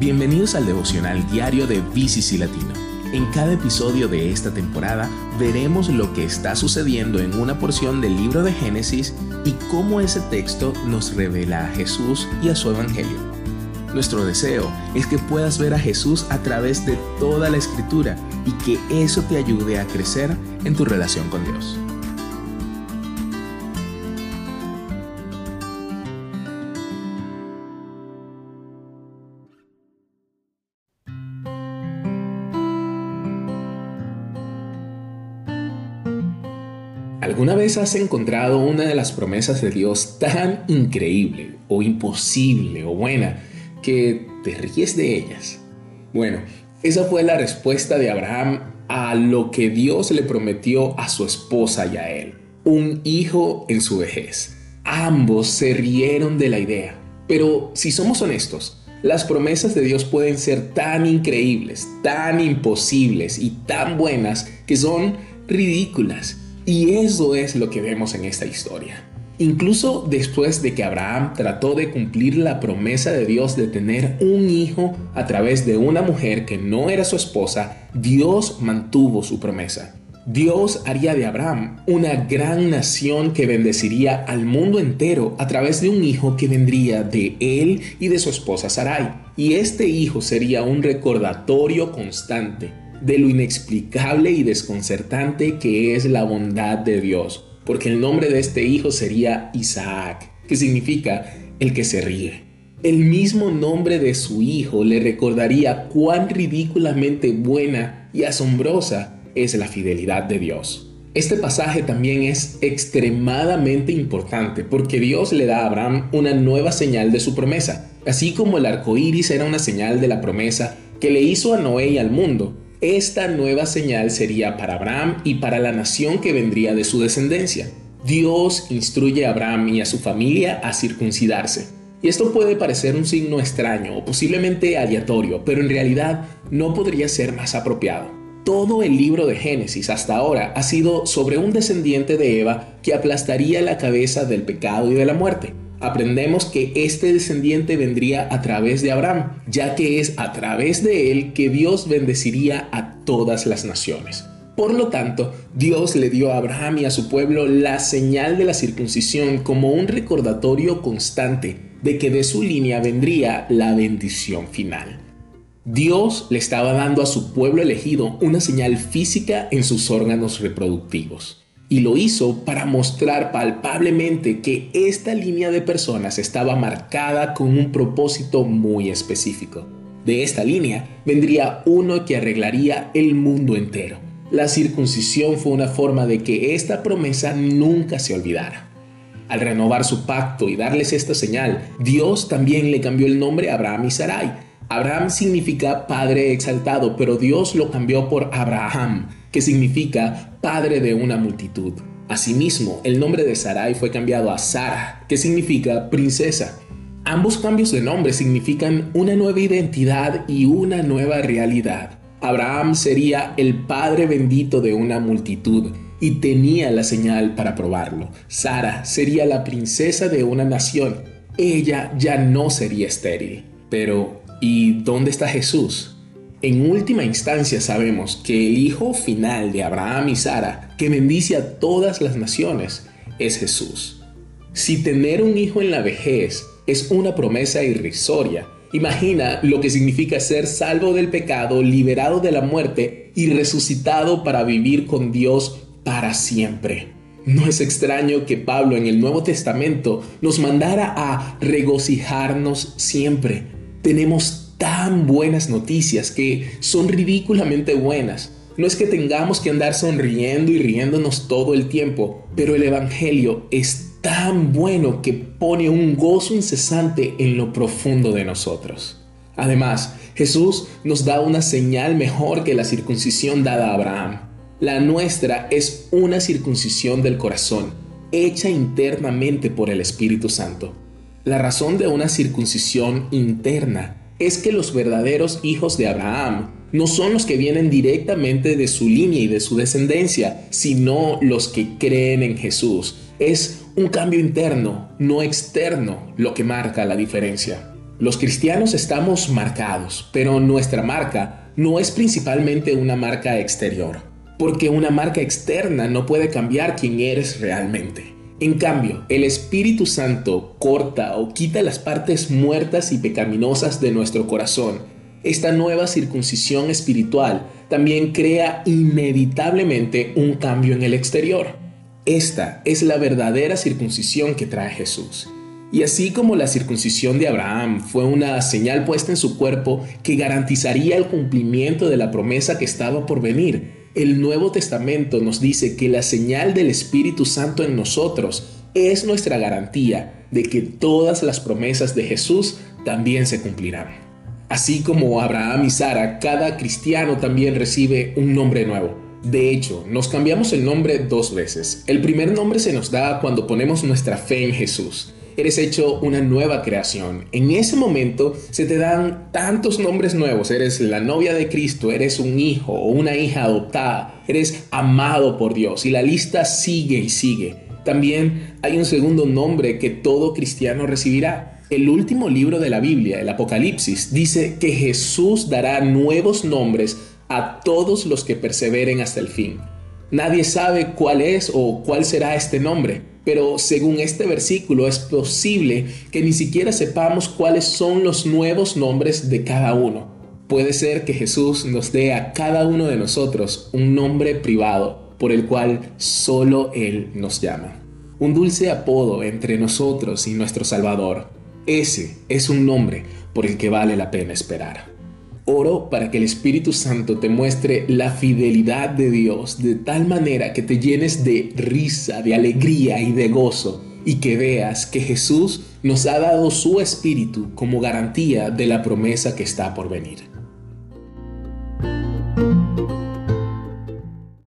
Bienvenidos al devocional diario de BCC Latino. En cada episodio de esta temporada veremos lo que está sucediendo en una porción del libro de Génesis y cómo ese texto nos revela a Jesús y a su Evangelio. Nuestro deseo es que puedas ver a Jesús a través de toda la escritura y que eso te ayude a crecer en tu relación con Dios. ¿Alguna vez has encontrado una de las promesas de Dios tan increíble o imposible o buena que te ríes de ellas? Bueno, esa fue la respuesta de Abraham a lo que Dios le prometió a su esposa y a él, un hijo en su vejez. Ambos se rieron de la idea, pero si somos honestos, las promesas de Dios pueden ser tan increíbles, tan imposibles y tan buenas que son ridículas. Y eso es lo que vemos en esta historia. Incluso después de que Abraham trató de cumplir la promesa de Dios de tener un hijo a través de una mujer que no era su esposa, Dios mantuvo su promesa. Dios haría de Abraham una gran nación que bendeciría al mundo entero a través de un hijo que vendría de él y de su esposa Sarai. Y este hijo sería un recordatorio constante de lo inexplicable y desconcertante que es la bondad de Dios, porque el nombre de este hijo sería Isaac, que significa el que se ríe. El mismo nombre de su hijo le recordaría cuán ridículamente buena y asombrosa es la fidelidad de Dios. Este pasaje también es extremadamente importante porque Dios le da a Abraham una nueva señal de su promesa, así como el arco iris era una señal de la promesa que le hizo a Noé y al mundo. Esta nueva señal sería para Abraham y para la nación que vendría de su descendencia. Dios instruye a Abraham y a su familia a circuncidarse. Y esto puede parecer un signo extraño o posiblemente aleatorio, pero en realidad no podría ser más apropiado. Todo el libro de Génesis hasta ahora ha sido sobre un descendiente de Eva que aplastaría la cabeza del pecado y de la muerte aprendemos que este descendiente vendría a través de Abraham, ya que es a través de él que Dios bendeciría a todas las naciones. Por lo tanto, Dios le dio a Abraham y a su pueblo la señal de la circuncisión como un recordatorio constante de que de su línea vendría la bendición final. Dios le estaba dando a su pueblo elegido una señal física en sus órganos reproductivos y lo hizo para mostrar palpablemente que esta línea de personas estaba marcada con un propósito muy específico. De esta línea vendría uno que arreglaría el mundo entero. La circuncisión fue una forma de que esta promesa nunca se olvidara. Al renovar su pacto y darles esta señal, Dios también le cambió el nombre a Abraham y Sarai. Abraham significa padre exaltado, pero Dios lo cambió por Abraham, que significa padre de una multitud. Asimismo, el nombre de Sarai fue cambiado a Sara, que significa princesa. Ambos cambios de nombre significan una nueva identidad y una nueva realidad. Abraham sería el padre bendito de una multitud y tenía la señal para probarlo. Sara sería la princesa de una nación. Ella ya no sería estéril. Pero, ¿y dónde está Jesús? En última instancia sabemos que el hijo final de Abraham y Sara, que bendice a todas las naciones, es Jesús. Si tener un hijo en la vejez es una promesa irrisoria, imagina lo que significa ser salvo del pecado, liberado de la muerte y resucitado para vivir con Dios para siempre. No es extraño que Pablo en el Nuevo Testamento nos mandara a regocijarnos siempre. Tenemos tan buenas noticias que son ridículamente buenas. No es que tengamos que andar sonriendo y riéndonos todo el tiempo, pero el Evangelio es tan bueno que pone un gozo incesante en lo profundo de nosotros. Además, Jesús nos da una señal mejor que la circuncisión dada a Abraham. La nuestra es una circuncisión del corazón, hecha internamente por el Espíritu Santo. La razón de una circuncisión interna es que los verdaderos hijos de Abraham no son los que vienen directamente de su línea y de su descendencia, sino los que creen en Jesús. Es un cambio interno, no externo, lo que marca la diferencia. Los cristianos estamos marcados, pero nuestra marca no es principalmente una marca exterior, porque una marca externa no puede cambiar quién eres realmente. En cambio, el Espíritu Santo corta o quita las partes muertas y pecaminosas de nuestro corazón. Esta nueva circuncisión espiritual también crea inevitablemente un cambio en el exterior. Esta es la verdadera circuncisión que trae Jesús. Y así como la circuncisión de Abraham fue una señal puesta en su cuerpo que garantizaría el cumplimiento de la promesa que estaba por venir, el Nuevo Testamento nos dice que la señal del Espíritu Santo en nosotros es nuestra garantía de que todas las promesas de Jesús también se cumplirán. Así como Abraham y Sara, cada cristiano también recibe un nombre nuevo. De hecho, nos cambiamos el nombre dos veces. El primer nombre se nos da cuando ponemos nuestra fe en Jesús eres hecho una nueva creación. En ese momento se te dan tantos nombres nuevos. Eres la novia de Cristo, eres un hijo o una hija adoptada, eres amado por Dios y la lista sigue y sigue. También hay un segundo nombre que todo cristiano recibirá. El último libro de la Biblia, el Apocalipsis, dice que Jesús dará nuevos nombres a todos los que perseveren hasta el fin. Nadie sabe cuál es o cuál será este nombre, pero según este versículo es posible que ni siquiera sepamos cuáles son los nuevos nombres de cada uno. Puede ser que Jesús nos dé a cada uno de nosotros un nombre privado por el cual solo Él nos llama. Un dulce apodo entre nosotros y nuestro Salvador. Ese es un nombre por el que vale la pena esperar. Oro para que el Espíritu Santo te muestre la fidelidad de Dios de tal manera que te llenes de risa, de alegría y de gozo y que veas que Jesús nos ha dado su Espíritu como garantía de la promesa que está por venir.